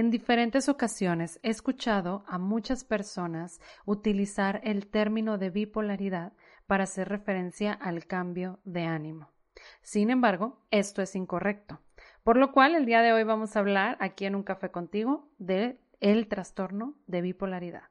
En diferentes ocasiones he escuchado a muchas personas utilizar el término de bipolaridad para hacer referencia al cambio de ánimo. Sin embargo, esto es incorrecto. Por lo cual, el día de hoy vamos a hablar aquí en un café contigo de el trastorno de bipolaridad.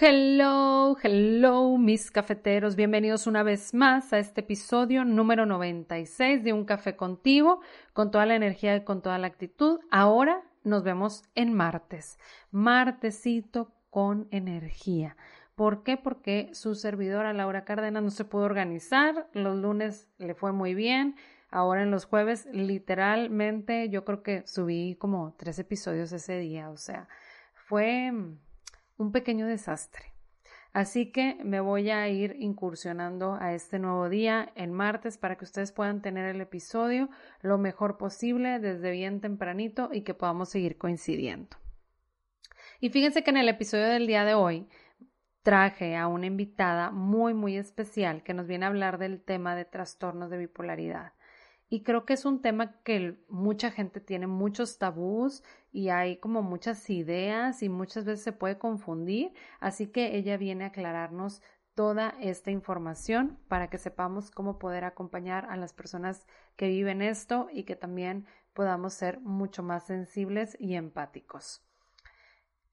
Hello, hello, mis cafeteros. Bienvenidos una vez más a este episodio número 96 de Un Café Contigo, con toda la energía y con toda la actitud. Ahora nos vemos en martes. Martesito con energía. ¿Por qué? Porque su servidora Laura Cárdenas no se pudo organizar. Los lunes le fue muy bien. Ahora en los jueves, literalmente, yo creo que subí como tres episodios ese día. O sea, fue un pequeño desastre. Así que me voy a ir incursionando a este nuevo día en martes para que ustedes puedan tener el episodio lo mejor posible desde bien tempranito y que podamos seguir coincidiendo. Y fíjense que en el episodio del día de hoy traje a una invitada muy muy especial que nos viene a hablar del tema de trastornos de bipolaridad. Y creo que es un tema que mucha gente tiene muchos tabús y hay como muchas ideas y muchas veces se puede confundir. Así que ella viene a aclararnos toda esta información para que sepamos cómo poder acompañar a las personas que viven esto y que también podamos ser mucho más sensibles y empáticos.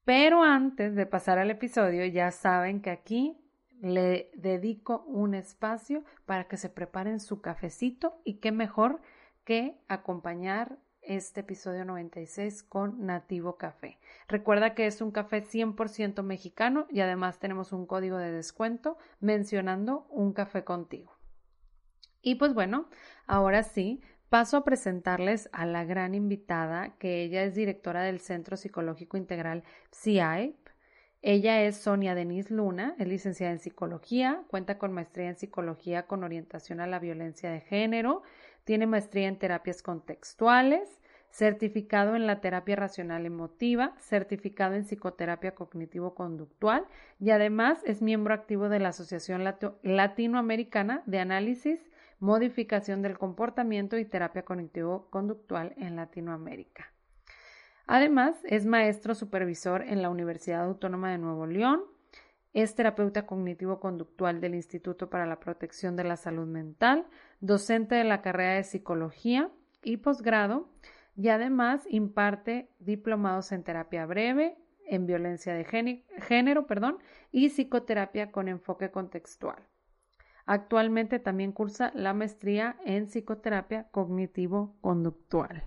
Pero antes de pasar al episodio, ya saben que aquí le dedico un espacio para que se preparen su cafecito y qué mejor que acompañar este episodio 96 con Nativo Café. Recuerda que es un café 100% mexicano y además tenemos un código de descuento mencionando un café contigo. Y pues bueno, ahora sí, paso a presentarles a la gran invitada, que ella es directora del Centro Psicológico Integral CIAIP ella es Sonia Denise Luna, es licenciada en psicología, cuenta con maestría en psicología con orientación a la violencia de género, tiene maestría en terapias contextuales, certificado en la terapia racional emotiva, certificado en psicoterapia cognitivo-conductual y además es miembro activo de la Asociación Latinoamericana de Análisis, Modificación del Comportamiento y Terapia Cognitivo-Conductual en Latinoamérica. Además, es maestro supervisor en la Universidad Autónoma de Nuevo León, es terapeuta cognitivo-conductual del Instituto para la Protección de la Salud Mental, docente de la carrera de Psicología y posgrado, y además imparte diplomados en terapia breve, en violencia de género, perdón, y psicoterapia con enfoque contextual. Actualmente también cursa la maestría en psicoterapia cognitivo-conductual.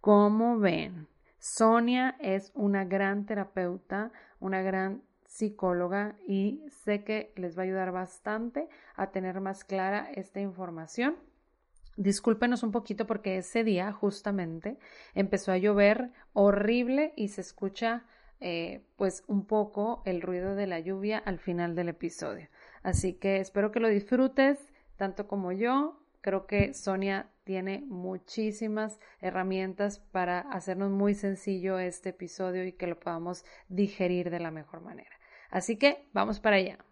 Como ven, Sonia es una gran terapeuta, una gran psicóloga y sé que les va a ayudar bastante a tener más clara esta información. Discúlpenos un poquito porque ese día justamente empezó a llover horrible y se escucha eh, pues un poco el ruido de la lluvia al final del episodio. Así que espero que lo disfrutes tanto como yo. Creo que Sonia tiene muchísimas herramientas para hacernos muy sencillo este episodio y que lo podamos digerir de la mejor manera. Así que vamos para allá.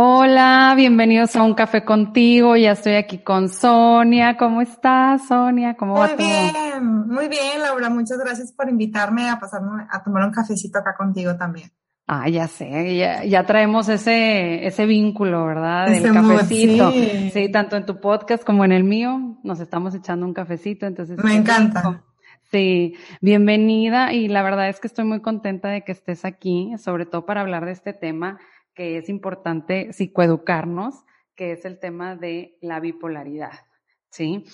Hola, bienvenidos a un café contigo. Ya estoy aquí con Sonia. ¿Cómo estás, Sonia? ¿Cómo va todo? Muy bien, muy bien, Laura. Muchas gracias por invitarme a pasarme a tomar un cafecito acá contigo también. Ah, ya sé, ya, traemos ese, ese vínculo, ¿verdad? Del cafecito. sí. sí. tanto en tu podcast como en el mío, nos estamos echando un cafecito, entonces. Me encanta. Sí, bienvenida y la verdad es que estoy muy contenta de que estés aquí, sobre todo para hablar de este tema que es importante psicoeducarnos, que es el tema de la bipolaridad, ¿sí?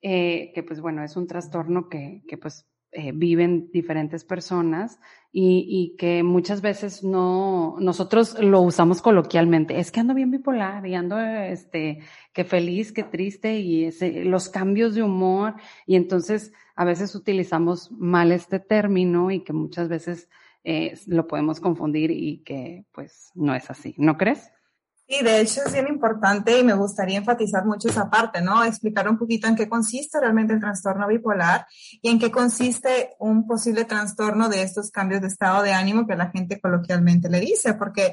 Eh, que pues bueno, es un trastorno que, que pues eh, viven diferentes personas y, y, que muchas veces no, nosotros lo usamos coloquialmente, es que ando bien bipolar y ando, este, que feliz, que triste y ese, los cambios de humor y entonces a veces utilizamos mal este término y que muchas veces eh, lo podemos confundir y que pues no es así, ¿no crees? Sí, de hecho es bien importante y me gustaría enfatizar mucho esa parte, ¿no? Explicar un poquito en qué consiste realmente el trastorno bipolar y en qué consiste un posible trastorno de estos cambios de estado de ánimo que la gente coloquialmente le dice, porque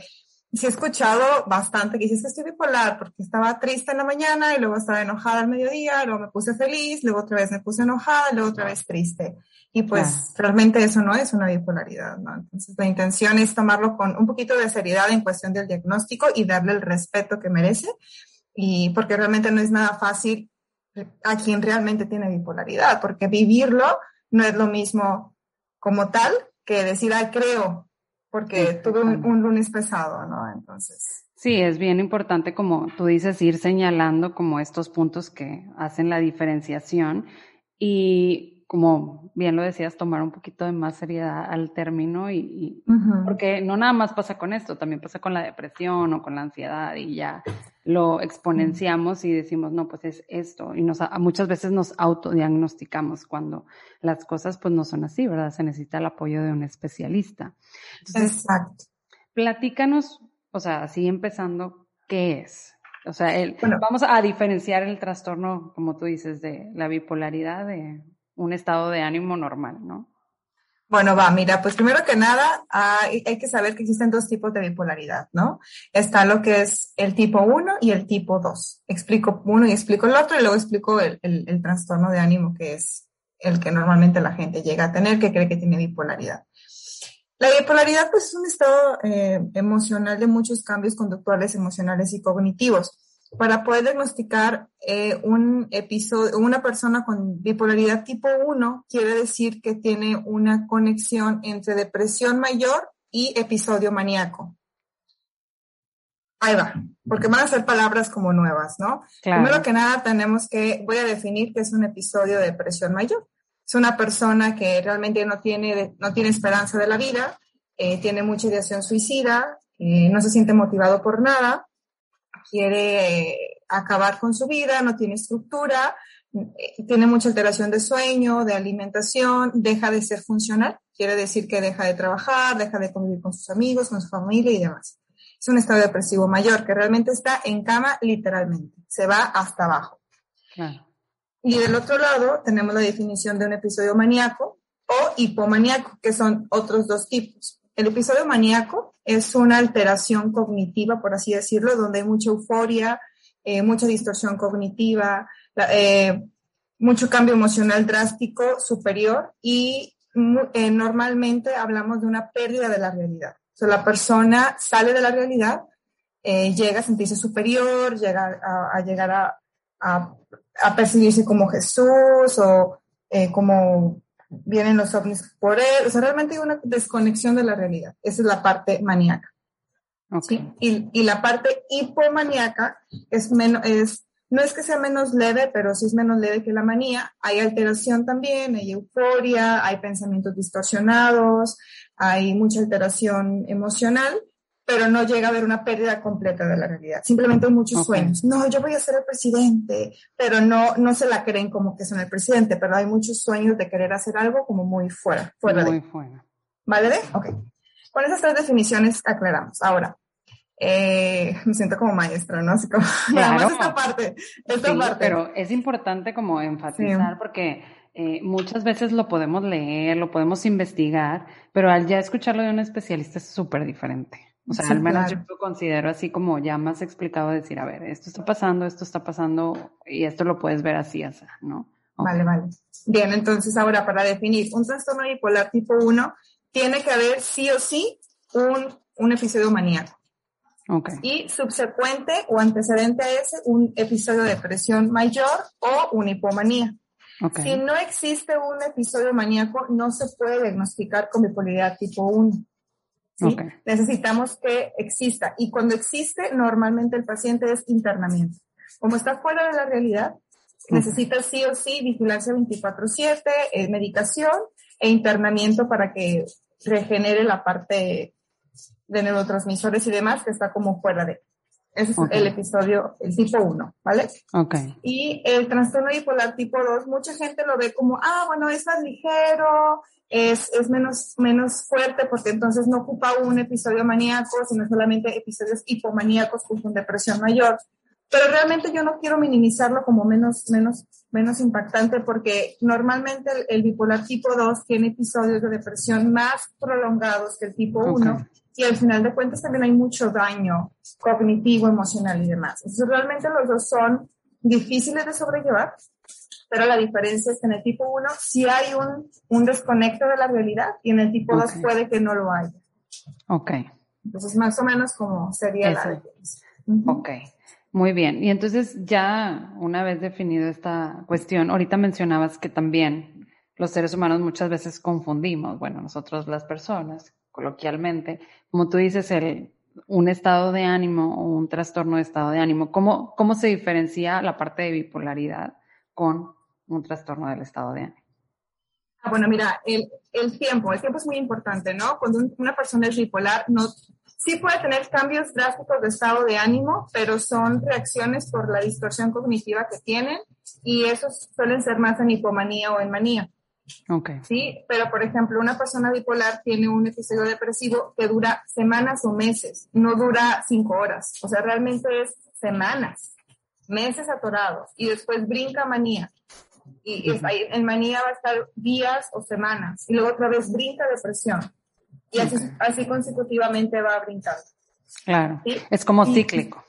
sí he escuchado bastante que dices que estoy bipolar porque estaba triste en la mañana y luego estaba enojada al mediodía, luego me puse feliz, luego otra vez me puse enojada, luego otra vez triste. Y pues realmente eso no es una bipolaridad, ¿no? Entonces la intención es tomarlo con un poquito de seriedad en cuestión del diagnóstico y darle el respeto que merece. Y porque realmente no es nada fácil a quien realmente tiene bipolaridad, porque vivirlo no es lo mismo como tal que decir, ay, creo, porque tuve un, un, lunes pesado, ¿no? Entonces. Sí, es bien importante, como tú dices, ir señalando como estos puntos que hacen la diferenciación y como bien lo decías, tomar un poquito de más seriedad al término y, porque no nada más pasa con esto, también pasa con la depresión o con la ansiedad y ya lo exponenciamos y decimos, no, pues es esto y nos, muchas veces nos autodiagnosticamos cuando las cosas pues no son así, ¿verdad? Se necesita el apoyo de un especialista. Exacto. Platícanos, o sea, así empezando, ¿qué es? O sea, el, vamos a diferenciar el trastorno, como tú dices, de la bipolaridad de un estado de ánimo normal, ¿no? Bueno, va, mira, pues primero que nada hay, que saber que existen dos tipos de bipolaridad, ¿no? Está lo que es el tipo 1 y el tipo 2. Explico uno y explico el otro y luego explico el, el, el, trastorno de ánimo que es el que normalmente la gente llega a tener que cree que tiene bipolaridad. La bipolaridad pues es un estado eh, emocional de muchos cambios conductuales, emocionales y cognitivos para poder diagnosticar eh, un episodio, una persona con bipolaridad tipo 1, quiere decir que tiene una conexión entre depresión mayor y episodio maníaco. Ahí va, porque van a ser palabras como nuevas, ¿no? Primero que nada, tenemos que, voy a definir qué es un episodio de depresión mayor. Es una persona que realmente no tiene, no tiene esperanza de la vida, eh, tiene mucha ideación suicida, eh, no se siente motivado por nada, quiere acabar con su vida, no tiene estructura, eh, tiene mucha alteración de sueño, de alimentación, deja de ser funcional, quiere decir que deja de trabajar, deja de convivir con sus amigos, con su familia y demás. Es un estado depresivo mayor que realmente está en cama literalmente, se va hasta abajo. Y del otro lado tenemos la definición de un episodio maníaco o hipomaníaco, que son otros dos tipos. El episodio maníaco es una alteración cognitiva, por así decirlo, donde hay mucha euforia, eh, mucha distorsión cognitiva, eh, mucho cambio emocional drástico superior y eh, normalmente hablamos de una pérdida de la realidad. O la persona sale de la realidad, llega a sentirse superior, llega a, llegar a, percibirse como Jesús o como vienen los ovnis por él, o sea, realmente hay una desconexión de la realidad. Esa es la parte maníaca. Okay. Y, y, la parte hipomaníaca es menos, es, no es que sea menos leve, pero sí es menos leve que la manía. Hay alteración también, hay euforia, hay pensamientos distorsionados, hay mucha alteración emocional, pero no llega a haber una pérdida completa de la realidad. Simplemente hay muchos okay. sueños. No, yo voy a ser el presidente, pero no, no se la creen como que son el presidente, pero hay muchos sueños de querer hacer algo como muy fuera, fuera muy de. fuera. ¿Vale? De? Ok. Con esas tres definiciones aclaramos. Ahora, eh, me siento como maestra, ¿no? Así como, claro. esta parte, esta sí, parte. Pero es importante como enfatizar sí. porque eh, muchas veces lo podemos leer, lo podemos investigar, pero al ya escucharlo de un especialista es súper diferente. O sea, sí, al menos claro. yo lo considero así como ya más explicado decir, a ver, esto está pasando, esto está pasando y esto lo puedes ver así, así ¿no? Okay. Vale, vale. Bien, entonces ahora para definir un trastorno bipolar tipo 1, tiene que haber sí o sí un, un episodio maníaco. Okay. Y subsecuente o antecedente a ese, un episodio de depresión mayor o una hipomanía. Okay. Si no existe un episodio maníaco, no se puede diagnosticar con bipolaridad tipo 1. ¿Sí? Okay. Necesitamos que exista. Y cuando existe, normalmente el paciente es internamiento. Como está fuera de la realidad, necesita sí o sí vigilancia 24-7, eh, medicación e internamiento para que regenere la parte de neurotransmisores y demás que está como fuera de. Ese es el episodio, el tipo 1, ¿vale? Ok. Y el trastorno bipolar tipo 2, mucha gente lo ve como, ah, bueno, es más ligero, es, es menos, menos fuerte porque entonces no ocupa un episodio maníaco, sino solamente episodios hipomaníacos con depresión mayor. Pero realmente yo no quiero minimizarlo como menos, menos, menos impactante porque normalmente el, bipolar tipo 2 tiene episodios de depresión más prolongados que el tipo 1 y al final de cuentas también hay mucho daño cognitivo, emocional y demás. Entonces realmente los dos son difíciles de sobrellevar, pero la diferencia es que en el tipo 1 sí hay un, un desconecto de la realidad y en el tipo 2 puede que no lo haya. Ok. Entonces más o menos como sería la diferencia. Ok. Muy bien. Y entonces ya una vez definido esta cuestión, ahorita mencionabas que también los seres humanos muchas veces confundimos, bueno, nosotros las personas, coloquialmente, como tú dices, el, un estado de ánimo o un trastorno de estado de ánimo. ¿Cómo, cómo se diferencia la parte de bipolaridad con un trastorno del estado de ánimo? Ah, bueno, mira, el, el, tiempo, el tiempo es muy importante, ¿no? Cuando una persona es bipolar, no, sí puede tener cambios drásticos de estado de ánimo, pero son reacciones por la distorsión cognitiva que tienen y esos suelen ser más en hipomanía o en manía. Okay. Sí, pero por ejemplo, una persona bipolar tiene un episodio depresivo que dura semanas o meses, no dura cinco horas, o sea, realmente es semanas, meses atorados y después brinca manía. Y, en manía va a estar días o semanas y luego otra vez brinca depresión. Y así, así consecutivamente va a brincar. Claro, es como cíclico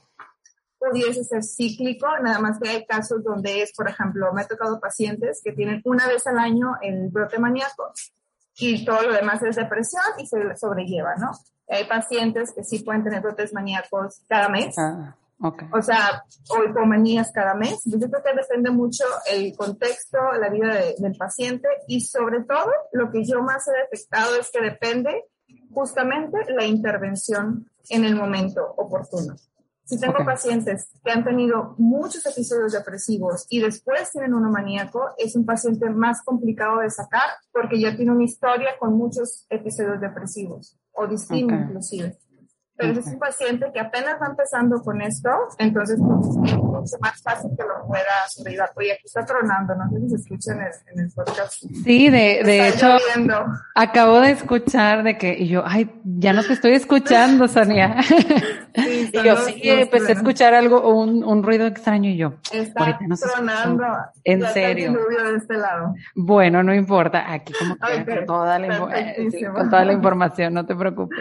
pudiese ser cíclico, nada más que hay casos donde es, por ejemplo, me ha tocado pacientes que tienen una vez al año el brote maníaco y todo lo demás es depresión y se sobrelleva, ¿no? Hay pacientes que sí pueden tener brotes maníacos cada mes. Ah, O sea, o hipomanías cada mes. Yo creo que depende mucho el contexto, la vida del paciente y sobre todo lo que yo más he detectado es que depende justamente la intervención en el momento oportuno. Si tengo pacientes que han tenido muchos episodios depresivos y después tienen uno maníaco, es un paciente más complicado de sacar porque ya tiene una historia con muchos episodios depresivos o distintos inclusive. Pero es un paciente que apenas va empezando con esto, entonces pues, es mucho más fácil que lo pueda. Oye, aquí está tronando, no sé si se escucha en el, podcast. Sí, de, de hecho, acabo de escuchar de que, y yo, ay, ya no te estoy escuchando, Sonia. y yo sí, empecé a escuchar algo, un, un ruido extraño y yo. Está no tronando. En serio. De este lado. Bueno, no importa, aquí como que toda la, eh, con toda la información, no te preocupes.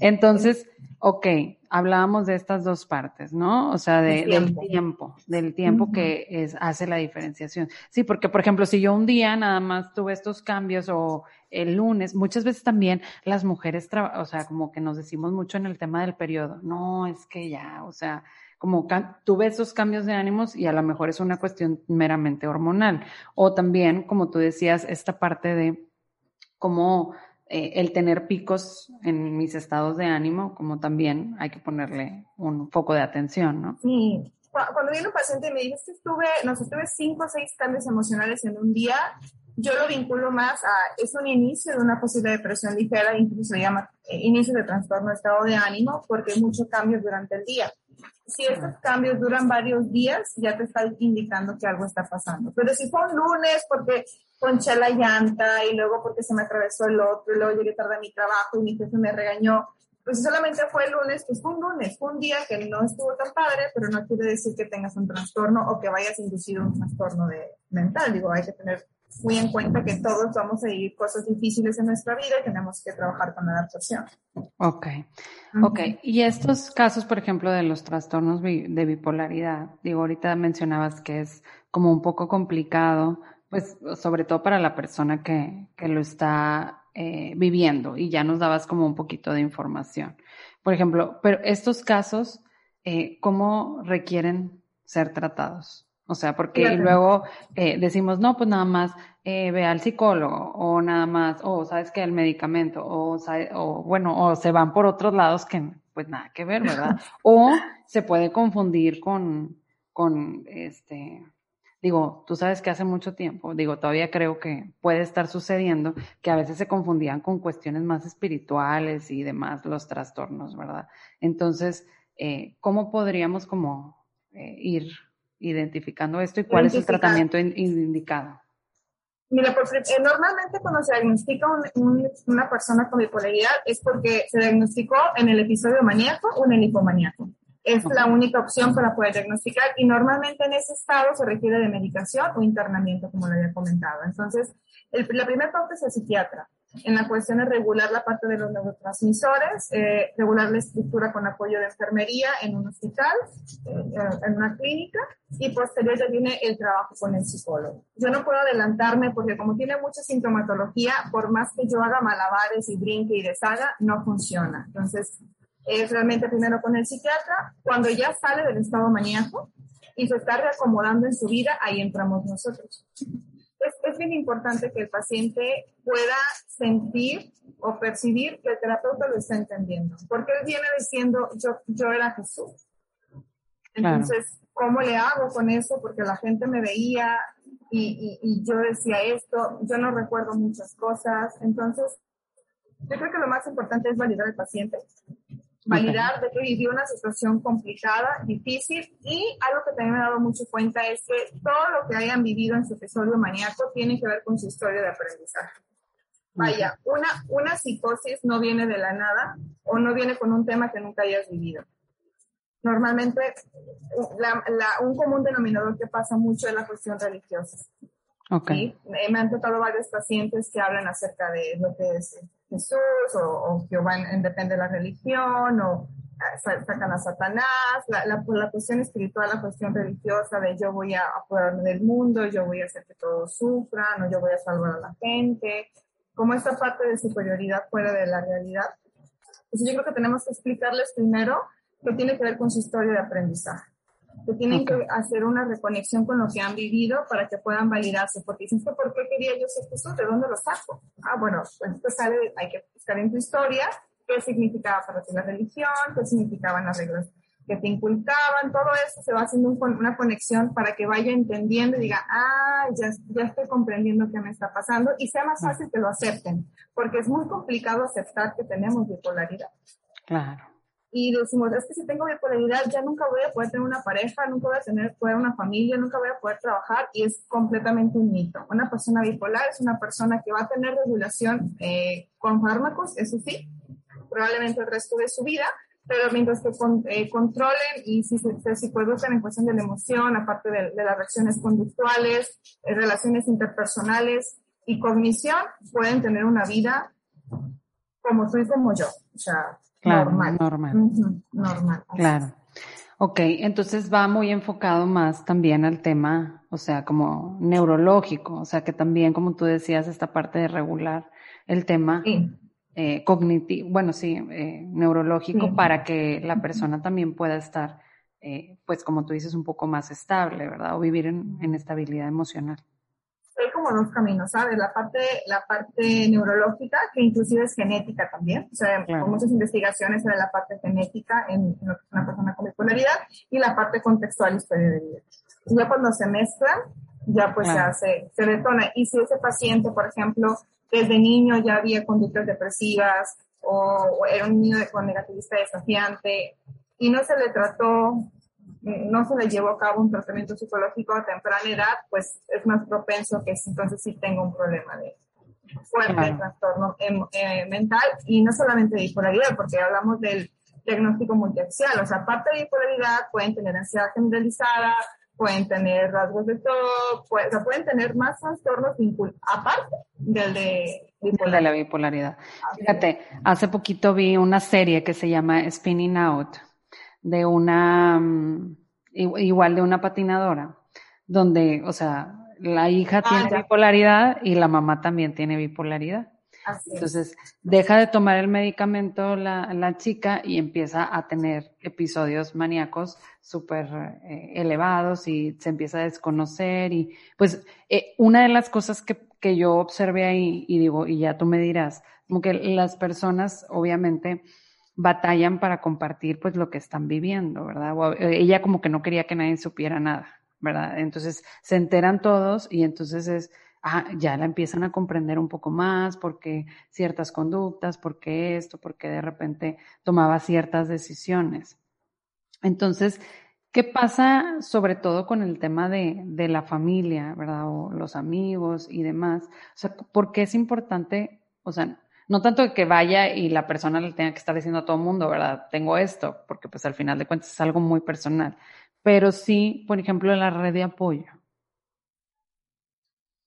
Entonces, Ok, hablábamos de estas dos partes, ¿no? O sea, de, del tiempo, del tiempo que es, hace la diferenciación. Sí, porque, por ejemplo, si yo un día nada más tuve estos cambios o el lunes, muchas veces también las mujeres, o sea, como que nos decimos mucho en el tema del periodo, no, es que ya, o sea, como tuve esos cambios de ánimos y a lo mejor es una cuestión meramente hormonal. O también, como tú decías, esta parte de cómo eh, el tener picos en mis estados de ánimo, como también hay que ponerle un foco de atención, ¿no? Sí. Cuando viene un paciente y me dice, estuve, no sé, tuve cinco o seis cambios emocionales en un día, yo lo vinculo más a, es un inicio de una posible depresión ligera, incluso se llama eh, inicio de trastorno de estado de ánimo, porque hay muchos cambios durante el día. Si estos cambios duran varios días, ya te está indicando que algo está pasando. Pero si fue un lunes porque ponché la llanta y luego porque se me atravesó el otro y luego llegué tarde a mi trabajo y mi jefe me regañó, pues solamente fue el lunes, pues fue un lunes, fue un día que no estuvo tan padre, pero no quiere decir que tengas un trastorno o que vayas inducido un trastorno de mental. Digo, hay que tener muy en cuenta que todos vamos a vivir cosas difíciles en nuestra vida y tenemos que trabajar con la adaptación. Ok, ok. Y estos casos, por ejemplo, de los trastornos de bipolaridad, digo, ahorita mencionabas que es como un poco complicado, pues sobre todo para la persona que, que lo está eh, viviendo y ya nos dabas como un poquito de información. Por ejemplo, pero estos casos, eh, ¿cómo requieren ser tratados? O sea, porque luego eh, decimos, no, pues nada más eh, ve al psicólogo o nada más, o sabes que el medicamento, o, o bueno, o se van por otros lados que pues nada que ver, ¿verdad? o se puede confundir con, con este, digo, tú sabes que hace mucho tiempo, digo, todavía creo que puede estar sucediendo, que a veces se confundían con cuestiones más espirituales y demás, los trastornos, ¿verdad? Entonces, eh, ¿cómo podríamos como eh, ir identificando esto y cuál es el tratamiento indicado? Mira, eh, normalmente cuando se diagnostica una persona con bipolaridad es porque se diagnosticó en el episodio maníaco o en el hipomaníaco. Es la única opción para poder diagnosticar y normalmente en ese estado se requiere de medicación o internamiento, como lo había comentado. Entonces, la primera parte es el psiquiatra. En la cuestión de regular la parte de los neurotransmisores, eh, regular la estructura con apoyo de enfermería en un hospital, eh, en una clínica, y posterior ya viene el trabajo con el psicólogo. Yo no puedo adelantarme porque como tiene mucha sintomatología, por más que yo haga malabares y brinque y deshaga, no funciona. Entonces, es realmente primero con el psiquiatra. Cuando ya sale del estado maníaco y se está reacomodando en su vida, ahí entramos nosotros. Es, es bien importante que el paciente pueda sentir o percibir que el terapeuta lo está entendiendo, porque él viene diciendo, yo, yo era Jesús. Entonces, ¿cómo le hago con eso? Porque la gente me veía y, y, y yo decía esto, yo no recuerdo muchas cosas. Entonces, yo creo que lo más importante es validar al paciente, validar de que vivió una situación complicada, difícil y algo que también me he dado mucho cuenta es que todo lo que hayan vivido en su episodio maníaco tiene que ver con su historia de aprendizaje. Vaya, una, una psicosis no viene de la nada o no viene con un tema que nunca hayas vivido. Normalmente, la, la, un común denominador que pasa mucho es la cuestión religiosa. Okay. Me han tocado varios pacientes que hablan acerca de lo que es Jesús o, o Jehová en, depende de la religión o ah, sacan a Satanás, la, la, la, cuestión espiritual, la cuestión religiosa de yo voy a apoderarme del mundo, yo voy a hacer que todos sufran o yo voy a salvar a la gente, como esta parte de superioridad fuera de la realidad. Entonces yo creo que tenemos que explicarles primero que tiene que ver con su historia de aprendizaje que tienen que hacer una reconexión con lo que han vivido para que puedan validarse, porque dicen, ¿por qué quería yo ser Jesús? ¿De dónde lo saco? Ah, bueno, pues esto sale, hay que buscar en tu historia qué significaba para ti la religión, qué significaban las reglas que te inculcaban, todo eso se va haciendo una conexión para que vaya entendiendo y diga, ah, ya, ya estoy comprendiendo qué me está pasando y sea más fácil que lo acepten, porque es muy complicado aceptar que tenemos bipolaridad. Claro y decimos, es que si tengo bipolaridad ya nunca voy a poder tener una pareja, nunca voy a tener poder una familia, nunca voy a poder trabajar y es completamente un mito. Una persona bipolar es una persona que va a tener regulación eh, con fármacos, eso sí, probablemente el resto de su vida, pero mientras que eh, controlen y si se, se psicoeducan en cuestión de la emoción, aparte de, de las reacciones conductuales, eh, relaciones interpersonales y cognición, pueden tener una vida como tú y como yo. O sea, Claro, normal. Normal. Claro. Ok, entonces va muy enfocado más también al tema, o sea, como neurológico, o sea, que también, como tú decías, esta parte de regular el tema eh, cognitivo, bueno, sí, eh, neurológico, para que la persona también pueda estar, eh, pues, como tú dices, un poco más estable, ¿verdad? O vivir en, en estabilidad emocional hay como dos caminos, ¿sabes? La parte, la parte neurológica, que inclusive es genética también, o sea, hay muchas investigaciones sobre la parte genética en, una persona con bipolaridad y la parte contextual historia de vida. Y ya cuando se mezclan, ya pues se hace, se detona. Y si ese paciente, por ejemplo, desde niño ya había conductas depresivas o, o era un niño con negativista desafiante y no se le trató no se le llevó a cabo un tratamiento psicológico a temprana edad, pues es más propenso que entonces sí tenga un problema de fuerte trastorno em, eh, mental y no solamente de bipolaridad, porque hablamos del diagnóstico multiaxial, o sea, aparte de bipolaridad pueden tener ansiedad generalizada, pueden tener rasgos de todo, o sea, pueden tener más trastornos aparte del de bipolaridad. De la bipolaridad. Fíjate, hace poquito vi una serie que se llama Spinning Out de una, mm, igual de una patinadora, donde, o sea, la hija ah, tiene bipolaridad y la mamá también tiene bipolaridad. Entonces, deja de tomar el medicamento la, la, chica y empieza a tener episodios maníacos súper eh, elevados y se empieza a desconocer. Y pues, eh, una de las cosas que, que yo observé ahí, y digo, y ya tú me dirás, como que las personas, obviamente, batallan para compartir pues lo que están viviendo, ¿verdad? ella como que no quería que nadie supiera nada, ¿verdad? Entonces se enteran todos y entonces es, ah, ya la empiezan a comprender un poco más, porque ciertas conductas, porque esto, porque de repente tomaba ciertas decisiones. Entonces, ¿qué pasa sobre todo con el tema de, de la familia, ¿verdad? O los amigos y demás. O sea, ¿por qué es importante, o sea, no tanto que vaya y la persona le tenga que estar diciendo a todo el mundo, ¿verdad? Tengo esto, porque pues al final de cuentas es algo muy personal. Pero sí, por ejemplo, en la red de apoyo.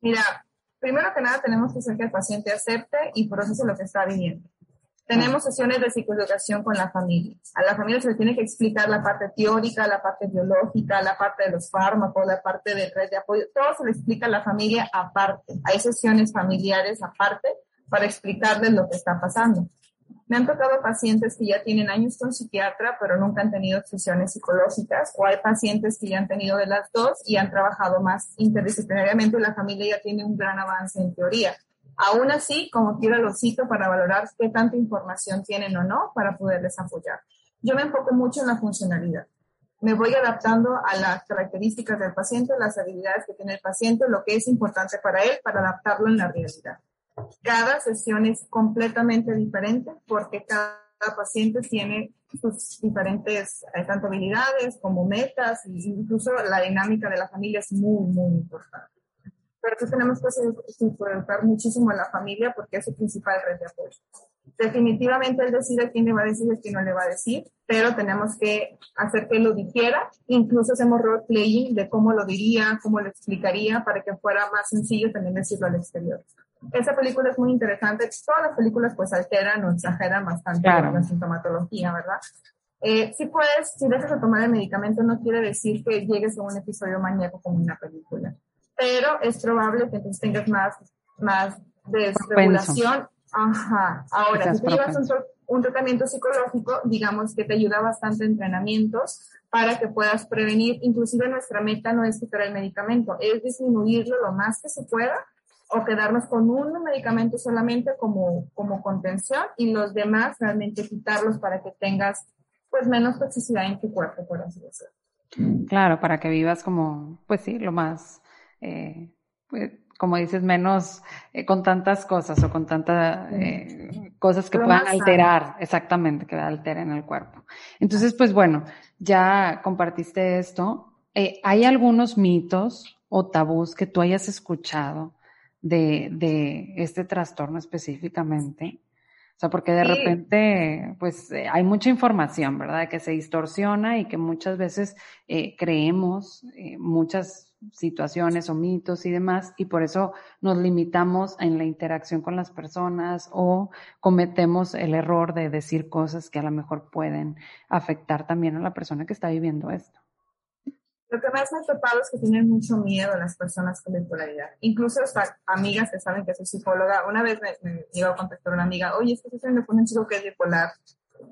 Mira, primero que nada tenemos que hacer que el paciente acepte y procese lo que está viviendo. Tenemos sesiones de psicoeducación con la familia. A la familia se le tiene que explicar la parte teórica, la parte biológica, la parte de los fármacos, la parte de red de apoyo. Todo se le explica a la familia aparte. Hay sesiones familiares aparte para explicarles lo que está pasando. Me han tocado pacientes que ya tienen años con psiquiatra, pero nunca han tenido sesiones psicológicas, o hay pacientes que ya han tenido de las dos y han trabajado más interdisciplinariamente y la familia ya tiene un gran avance en teoría. Aún así, como quiero, lo cito para valorar qué tanta información tienen o no para poderles apoyar. Yo me enfoco mucho en la funcionalidad. Me voy adaptando a las características del paciente, las habilidades que tiene el paciente, lo que es importante para él, para adaptarlo en la realidad. Cada sesión es completamente diferente porque cada paciente tiene sus diferentes eh, tanto habilidades como metas e incluso la dinámica de la familia es muy, muy importante. Pero aquí tenemos que educar muchísimo a la familia porque es su principal red de apoyo. Definitivamente él decide quién le va a decir y quién no le va a decir, pero tenemos que hacer que lo dijera. Incluso hacemos role playing de cómo lo diría, cómo lo explicaría para que fuera más sencillo también decirlo al exterior. Esa película es muy interesante. Todas las películas pues alteran o exageran bastante la sintomatología, ¿verdad? Eh, si puedes, si dejas de tomar el medicamento no quiere decir que llegues a un episodio maníaco como una película, pero es probable que entonces tengas más, más desregulación. Ajá. Ahora, si tú llevas un, un, tratamiento psicológico, digamos que te ayuda bastante entrenamientos para que puedas prevenir. Inclusive nuestra meta no es quitar el medicamento, es disminuirlo lo más que se pueda o quedarnos con un medicamento solamente como, como contención y los demás realmente quitarlos para que tengas pues menos toxicidad en tu cuerpo, por así decirlo. Claro, para que vivas como, pues sí, lo más, eh, pues, como dices, menos eh, con tantas cosas o con tantas eh, cosas que puedan alterar, exactamente, que alteren el cuerpo. Entonces, pues bueno, ya compartiste esto. ¿Hay algunos mitos o tabús que tú hayas escuchado de, de este trastorno específicamente. O sea, porque de repente, pues eh, hay mucha información, ¿verdad? Que se distorsiona y que muchas veces eh, creemos eh, muchas situaciones o mitos y demás, y por eso nos limitamos en la interacción con las personas o cometemos el error de decir cosas que a lo mejor pueden afectar también a la persona que está viviendo esto. Lo que más me ha topado es que tienen mucho miedo las personas con bipolaridad. Incluso hasta amigas que saben que soy psicóloga. Una vez me, me iba a contactar una amiga, oye, estoy saliendo con un chico que es bipolar.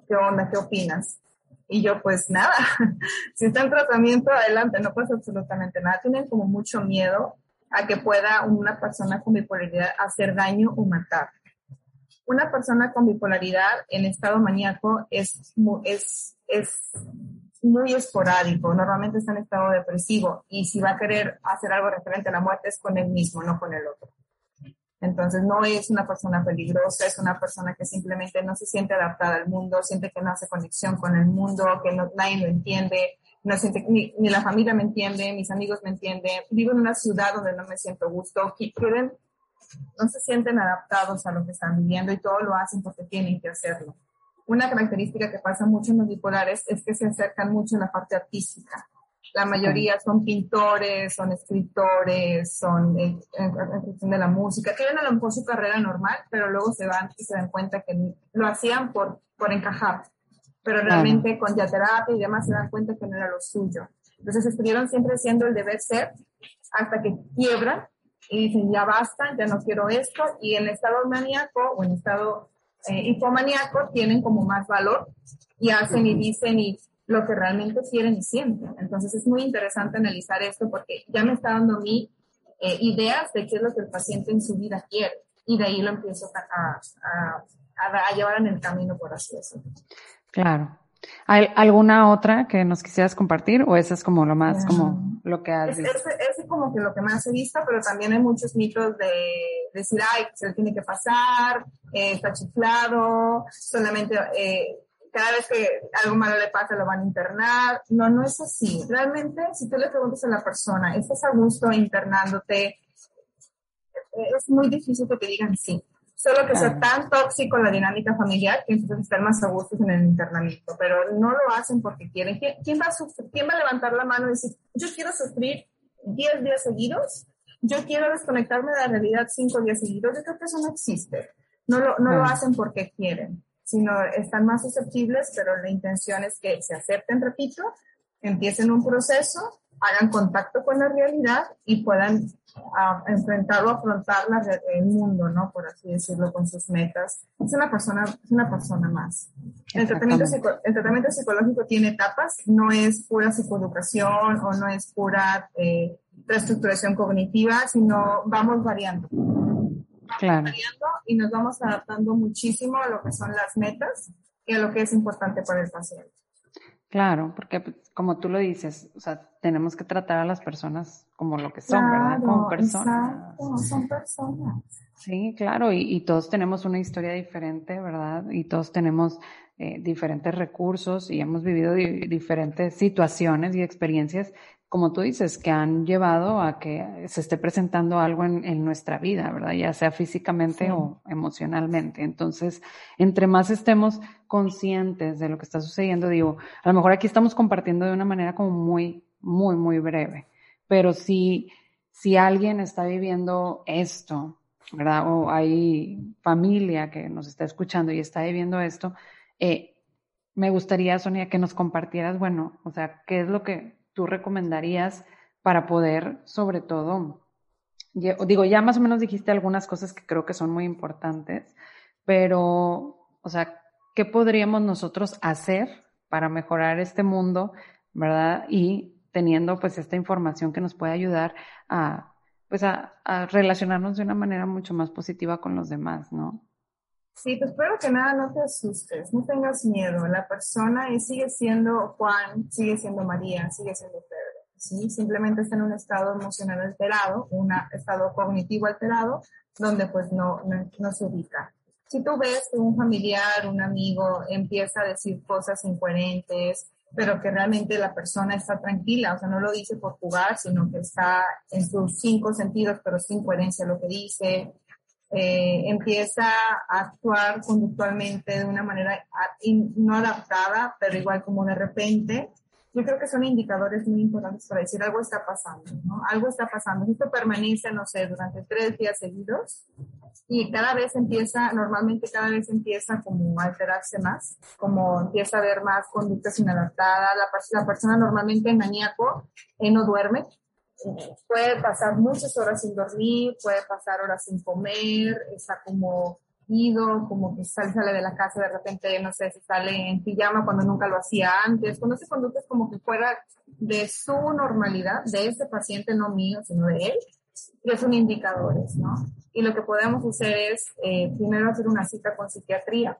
¿Qué onda? ¿Qué opinas? Y yo, pues nada, si está en tratamiento, adelante, no pasa absolutamente nada. Tienen como mucho miedo a que pueda una persona con bipolaridad hacer daño o matar. Una persona con bipolaridad en estado maníaco es, es, es muy esporádico, normalmente está en estado depresivo y si va a querer hacer algo referente a la muerte es con él mismo, no con el otro. Entonces no es una persona peligrosa, es una persona que simplemente no se siente adaptada al mundo, siente que no hace conexión con el mundo, que no, nadie lo entiende, no siente, ni, ni, la familia me entiende, mis amigos me entienden, vivo en una ciudad donde no me siento gusto, quieren, no se sienten adaptados a lo que están viviendo y todo lo hacen porque tienen que hacerlo una característica que pasa mucho en los bipolares es que se acercan mucho a la parte artística. La mayoría son pintores, son escritores, son en, cuestión de la música. Tienen a lo mejor su carrera normal, pero luego se van y se dan cuenta que lo hacían por, por encajar. Pero realmente con ya terapia y demás se dan cuenta que no era lo suyo. Entonces estuvieron siempre siendo el deber ser hasta que quiebran y dicen ya basta, ya no quiero esto. Y en estado maníaco o en estado eh, hipomaníaco tienen como más valor y hacen y dicen y lo que realmente quieren y sienten. Entonces es muy interesante analizar esto porque ya me está dando a mí eh, ideas de qué es lo que el paciente en su vida quiere y de ahí lo empiezo a, a, a, a llevar en el camino, por así decirlo. Claro. ¿Hay alguna otra que nos quisieras compartir o esa es como lo más, como lo que has visto? Es, es, como que lo que más he visto, pero también hay muchos mitos de, decir, ay, se le tiene que pasar, eh, está chiflado, solamente eh, cada vez que algo malo le pasa lo van a internar. No, no es así. Realmente, si tú le preguntas a la persona, ¿estás a gusto internándote? Es muy difícil que te digan sí solo que sea tan tóxico la dinámica familiar que entonces están más a gusto en el internamiento, pero no lo hacen porque quieren. ¿Quién va a, quién va a levantar la mano y decir, yo quiero sufrir 10 días seguidos? Yo quiero desconectarme de la realidad 5 días seguidos. Yo creo que eso no existe. No lo, no lo hacen porque quieren, sino están más susceptibles, pero la intención es que se acepten, repito, empiecen un proceso hagan contacto con la realidad y puedan ah, enfrentar o afrontar la, el mundo, ¿no? Por así decirlo, con sus metas. Es una persona, es una persona más. El tratamiento, el tratamiento psicológico tiene etapas, no es pura psicoeducación o no es pura eh, reestructuración cognitiva, sino vamos variando. claro. variando y nos vamos adaptando muchísimo a lo que son las metas y a lo que es importante para el paciente. Claro, porque pues, como tú lo dices, o sea, tenemos que tratar a las personas como lo que son, ¿verdad? Como personas. son personas. Sí, claro, y, y, todos tenemos una historia diferente, ¿verdad? Y todos tenemos eh, diferentes recursos y hemos vivido diferentes situaciones y experiencias como tú dices, que han llevado a que se esté presentando algo en, nuestra vida, ¿verdad? Ya sea físicamente o emocionalmente. Entonces, entre más estemos conscientes de lo que está sucediendo, digo, a lo mejor aquí estamos compartiendo de una manera como muy, muy, muy breve, pero si, si alguien está viviendo esto, ¿verdad? O hay familia que nos está escuchando y está viviendo esto, eh, me gustaría, Sonia, que nos compartieras, bueno, o sea, qué es lo que tú recomendarías para poder, sobre todo, digo, ya más o menos dijiste algunas cosas que creo que son muy importantes, pero, o sea, ¿qué podríamos nosotros hacer para mejorar este mundo, verdad? Y teniendo pues esta información que nos puede ayudar a, pues a, a relacionarnos de una manera mucho más positiva con los demás, ¿no? Sí, pues espero que nada no te asustes, no tengas miedo. La persona sigue siendo Juan, sigue siendo María, sigue siendo Pedro. ¿sí? Simplemente está en un estado emocional alterado, un estado cognitivo alterado, donde pues no, no, se ubica. Si tú ves que un familiar, un amigo empieza a decir cosas incoherentes, pero que realmente la persona está tranquila, o sea, no lo dice por jugar, sino que está en sus cinco sentidos, pero sin coherencia lo que dice, eh, empieza a actuar conductualmente de una manera no adaptada, pero igual como de repente, yo creo que son indicadores muy importantes para decir algo está pasando, ¿no? Algo está pasando. Esto permanece, no sé, durante tres días seguidos y cada vez empieza, normalmente cada vez empieza como a alterarse más, como empieza a haber más conductas inadaptadas. La, la persona normalmente en maníaco eh, no duerme, puede pasar muchas horas sin dormir, puede pasar horas sin comer, está como ido, como que sale, sale de la casa de repente, no sé, si sale en pijama cuando nunca lo hacía antes, cuando se conduce como que fuera de su normalidad, de este paciente, no mío, sino de él, y son indicadores, ¿no? Y lo que podemos hacer es eh, primero hacer una cita con psiquiatría.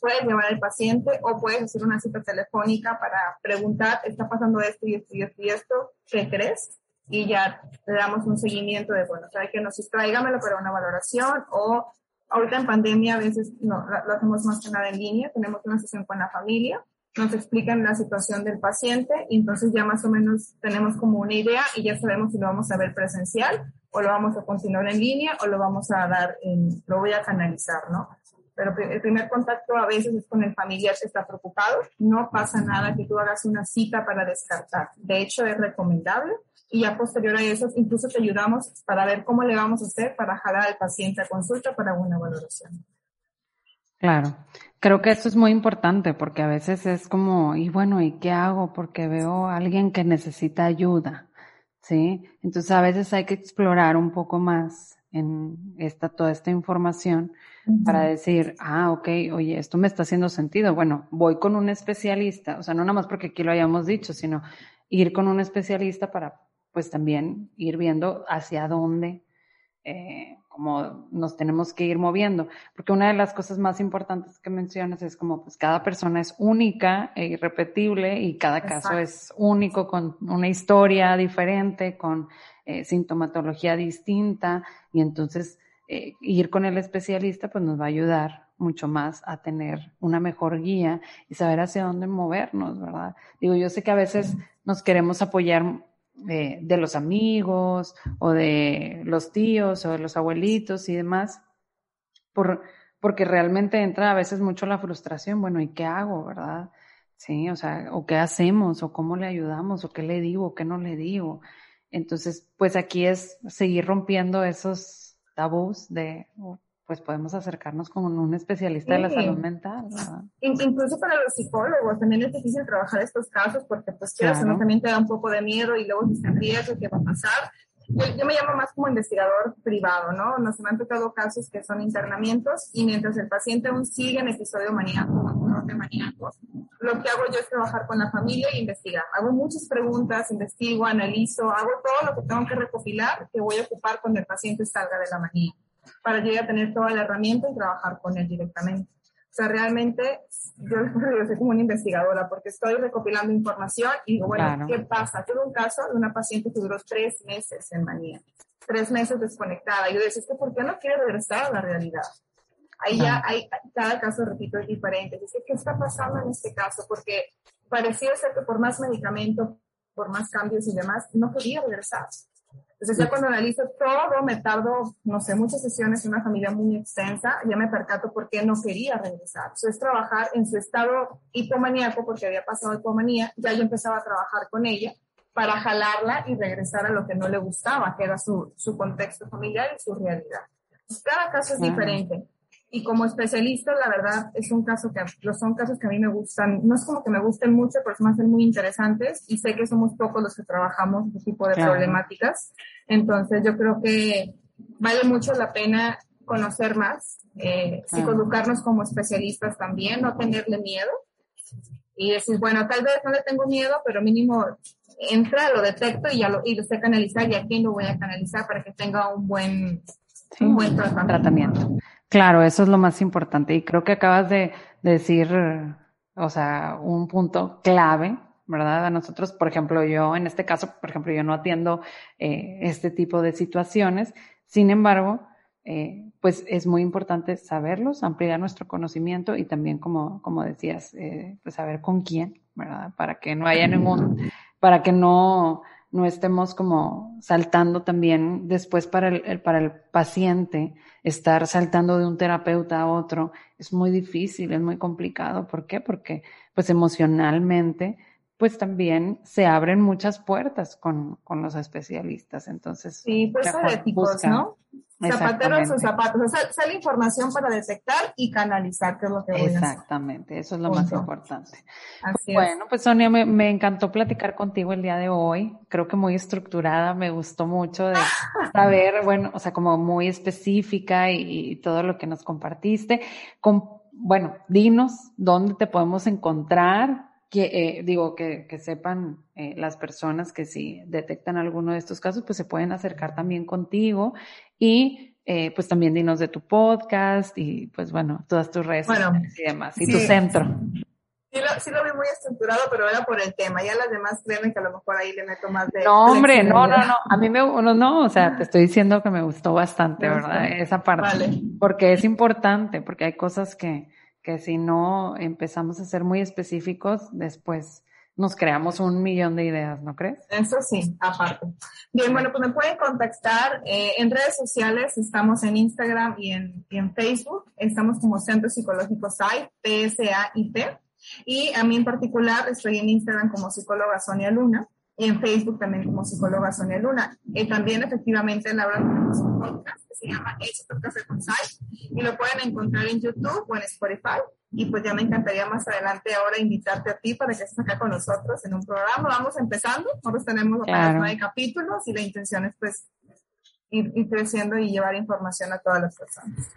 Puedes llevar al paciente o puedes hacer una cita telefónica para preguntar, está pasando esto y esto y esto y esto, ¿qué crees? Y ya le damos un seguimiento de, bueno, sabe que nos tráigamelo para una valoración o ahorita en pandemia a veces no, lo hacemos más que nada en línea, tenemos una sesión con la familia, nos explican la situación del paciente y entonces ya más o menos tenemos como una idea y ya sabemos si lo vamos a ver presencial o lo vamos a continuar en línea o lo vamos a dar en, lo voy a canalizar, ¿no? Pero el primer contacto a veces es con el familiar que está preocupado. No pasa nada que tú hagas una cita para descartar. De hecho, es recomendable y ya posterior a eso incluso te ayudamos para ver cómo le vamos a hacer para jalar al paciente a consulta para una valoración. Claro, creo que eso es muy importante porque a veces es como, y bueno, ¿y qué hago? Porque veo a alguien que necesita ayuda, ¿sí? Entonces a veces hay que explorar un poco más en esta, toda esta información para decir, ah, ok, oye, esto me está haciendo sentido. Bueno, voy con un especialista, o sea, no nada más porque aquí lo hayamos dicho, sino ir con un especialista para pues también ir viendo hacia dónde, eh, como nos tenemos que ir moviendo, porque una de las cosas más importantes que mencionas es como pues cada persona es única e irrepetible y cada caso es único con una historia diferente, con eh, sintomatología distinta. Y entonces eh, ir con el especialista pues nos va a ayudar mucho más a tener una mejor guía y saber hacia dónde movernos, ¿verdad? Digo, yo sé que a veces nos queremos apoyar de, los amigos o de los tíos o de los abuelitos y demás, por, porque realmente entra a veces mucho la frustración, bueno, ¿y qué hago, verdad? Sí, o sea, o qué hacemos, o cómo le ayudamos, o qué le digo, o qué no le digo. Entonces, pues aquí es seguir rompiendo esos tabús de, pues podemos acercarnos con un especialista de la salud mental. Incluso para los psicólogos también es difícil trabajar estos casos porque pues claro. no también te da un poco de miedo y luego se riesgo, ¿qué va a pasar? Yo, me llamo más como investigador privado, ¿no? Nos han tocado casos que son internamientos y mientras el paciente aún sigue en episodio maníaco, de maníaco, lo que hago yo es trabajar con la familia e investigar. Hago muchas preguntas, investigo, analizo, hago todo lo que tengo que recopilar que voy a ocupar cuando el paciente salga de la manía para llegar a tener toda la herramienta y trabajar con él directamente. O sea, realmente yo, yo soy como una investigadora porque estoy recopilando información y digo, bueno, ¿qué pasa? Tuve un caso de una paciente que duró tres meses en manía, tres meses desconectada. Y yo decía, ¿por qué no quiere regresar a la realidad? Ahí ya hay, cada caso, repito, es diferente. Dice, ¿qué está pasando en este caso? Porque parecía ser que por más medicamento, por más cambios y demás, no quería regresar. Entonces ya cuando analizo todo, me tardo, no sé, muchas sesiones en una familia muy extensa, ya me percato por qué no quería regresar. Entonces trabajar en su estado hipomaníaco, porque había pasado hipomanía, ya yo empezaba a trabajar con ella para jalarla y regresar a lo que no le gustaba, que era su, su contexto familiar y su realidad. cada caso es diferente. Y como especialista, la verdad, es un caso que, son casos que a mí me gustan, no es como que me gusten mucho, pero se me hacen muy interesantes y sé que somos pocos los que trabajamos este tipo de problemáticas. Entonces, yo creo que vale mucho la pena conocer más, eh, psicoeducarnos como especialistas también, no tenerle miedo y decir, bueno, tal vez no le tengo miedo, pero mínimo entra, lo detecto y ya lo, y lo sé canalizar y a quién lo voy a canalizar para que tenga un buen, un buen tratamiento. Claro, eso es lo más importante y creo que acabas de, decir, o sea, un punto clave, ¿verdad? A nosotros, por ejemplo, yo en este caso, por ejemplo, yo no atiendo eh, este tipo de situaciones, sin embargo, eh, pues es muy importante saberlos, ampliar nuestro conocimiento y también, como, como decías, eh, pues saber con quién, ¿verdad? Para que no haya ningún, para que no, no estemos como saltando también después para el, para el paciente, estar saltando de un terapeuta a otro, es muy difícil, es muy complicado. ¿Por qué? Porque pues emocionalmente, pues también se abren muchas puertas con, con los especialistas. Entonces, sí, pues éticos, ¿no? Zapateros o zapatos. O sea, sale información para detectar y canalizar, que es lo que voy Exactamente, eso es lo más importante. Así bueno, pues Sonia, me, me, encantó platicar contigo el día de hoy. Creo que muy estructurada, me gustó mucho de saber, bueno, o sea, como muy específica y, todo lo que nos compartiste. Con, bueno, dinos dónde te podemos encontrar, que eh, digo que, que sepan eh, las personas que si detectan alguno de estos casos, pues se pueden acercar también contigo y eh, pues también dinos de tu podcast y pues bueno, todas tus redes y demás, y tu centro. Sí lo, sí lo, vi muy estructurado, pero era por el tema. Ya las demás créeme que a lo mejor ahí le meto más de... No, hombre, no, no, no. A mí me... No, no, o sea, te estoy diciendo que me gustó bastante, ¿verdad? Esa parte. Vale. Porque es importante, porque hay cosas que, que si no empezamos a ser muy específicos, después nos creamos un millón de ideas, ¿no crees? Eso sí, aparte. Bien, bueno, pues me pueden contactar eh, en redes sociales, estamos en Instagram y en, y en Facebook, estamos como Centro Psicológico SAI, P-S-A-I-T, y a mí en particular estoy en Instagram como psicóloga Sonia Luna, y en Facebook también como psicóloga Sonia Luna. Y también efectivamente en la hora tenemos un podcast que se llama Éxito Café con Sai y lo pueden encontrar en YouTube o en Spotify. Y pues ya me encantaría más adelante ahora invitarte a ti para que estés acá con nosotros en un programa. Vamos empezando, nosotros tenemos claro. nueve capítulos y la intención es pues ir, ir creciendo y llevar información a todas las personas.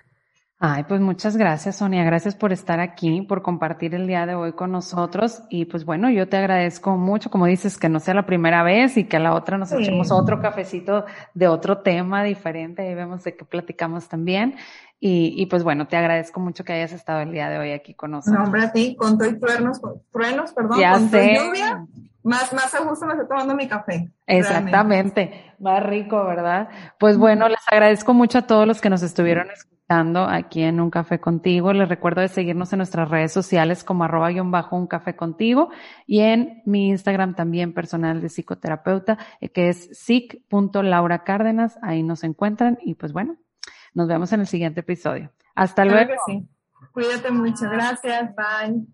Ay, pues muchas gracias, Sonia. Gracias por estar aquí, por compartir el día de hoy con nosotros. Y pues bueno, yo te agradezco mucho, como dices, que no sea la primera vez y que a la otra nos echemos otro cafecito de otro tema diferente. Ahí vemos de qué platicamos también. Y, y, pues bueno, te agradezco mucho que hayas estado el día de hoy aquí con nosotros. No, hombre, a ti, con todo y truenos, truenos, perdón, ya con sé. lluvia, más, más a gusto me estoy tomando mi café. Exactamente, realmente. más rico, ¿verdad? Pues bueno, les agradezco mucho a todos los que nos estuvieron escuchando aquí en Un Café Contigo. Les recuerdo de seguirnos en nuestras redes sociales como arroba guion bajo un café contigo y en mi Instagram también personal de psicoterapeuta, eh, que es sic.lauracárdenas. Ahí nos encuentran y pues bueno, nos vemos en el siguiente episodio. Hasta luego. sí. Cuídate mucho. Gracias. Bye.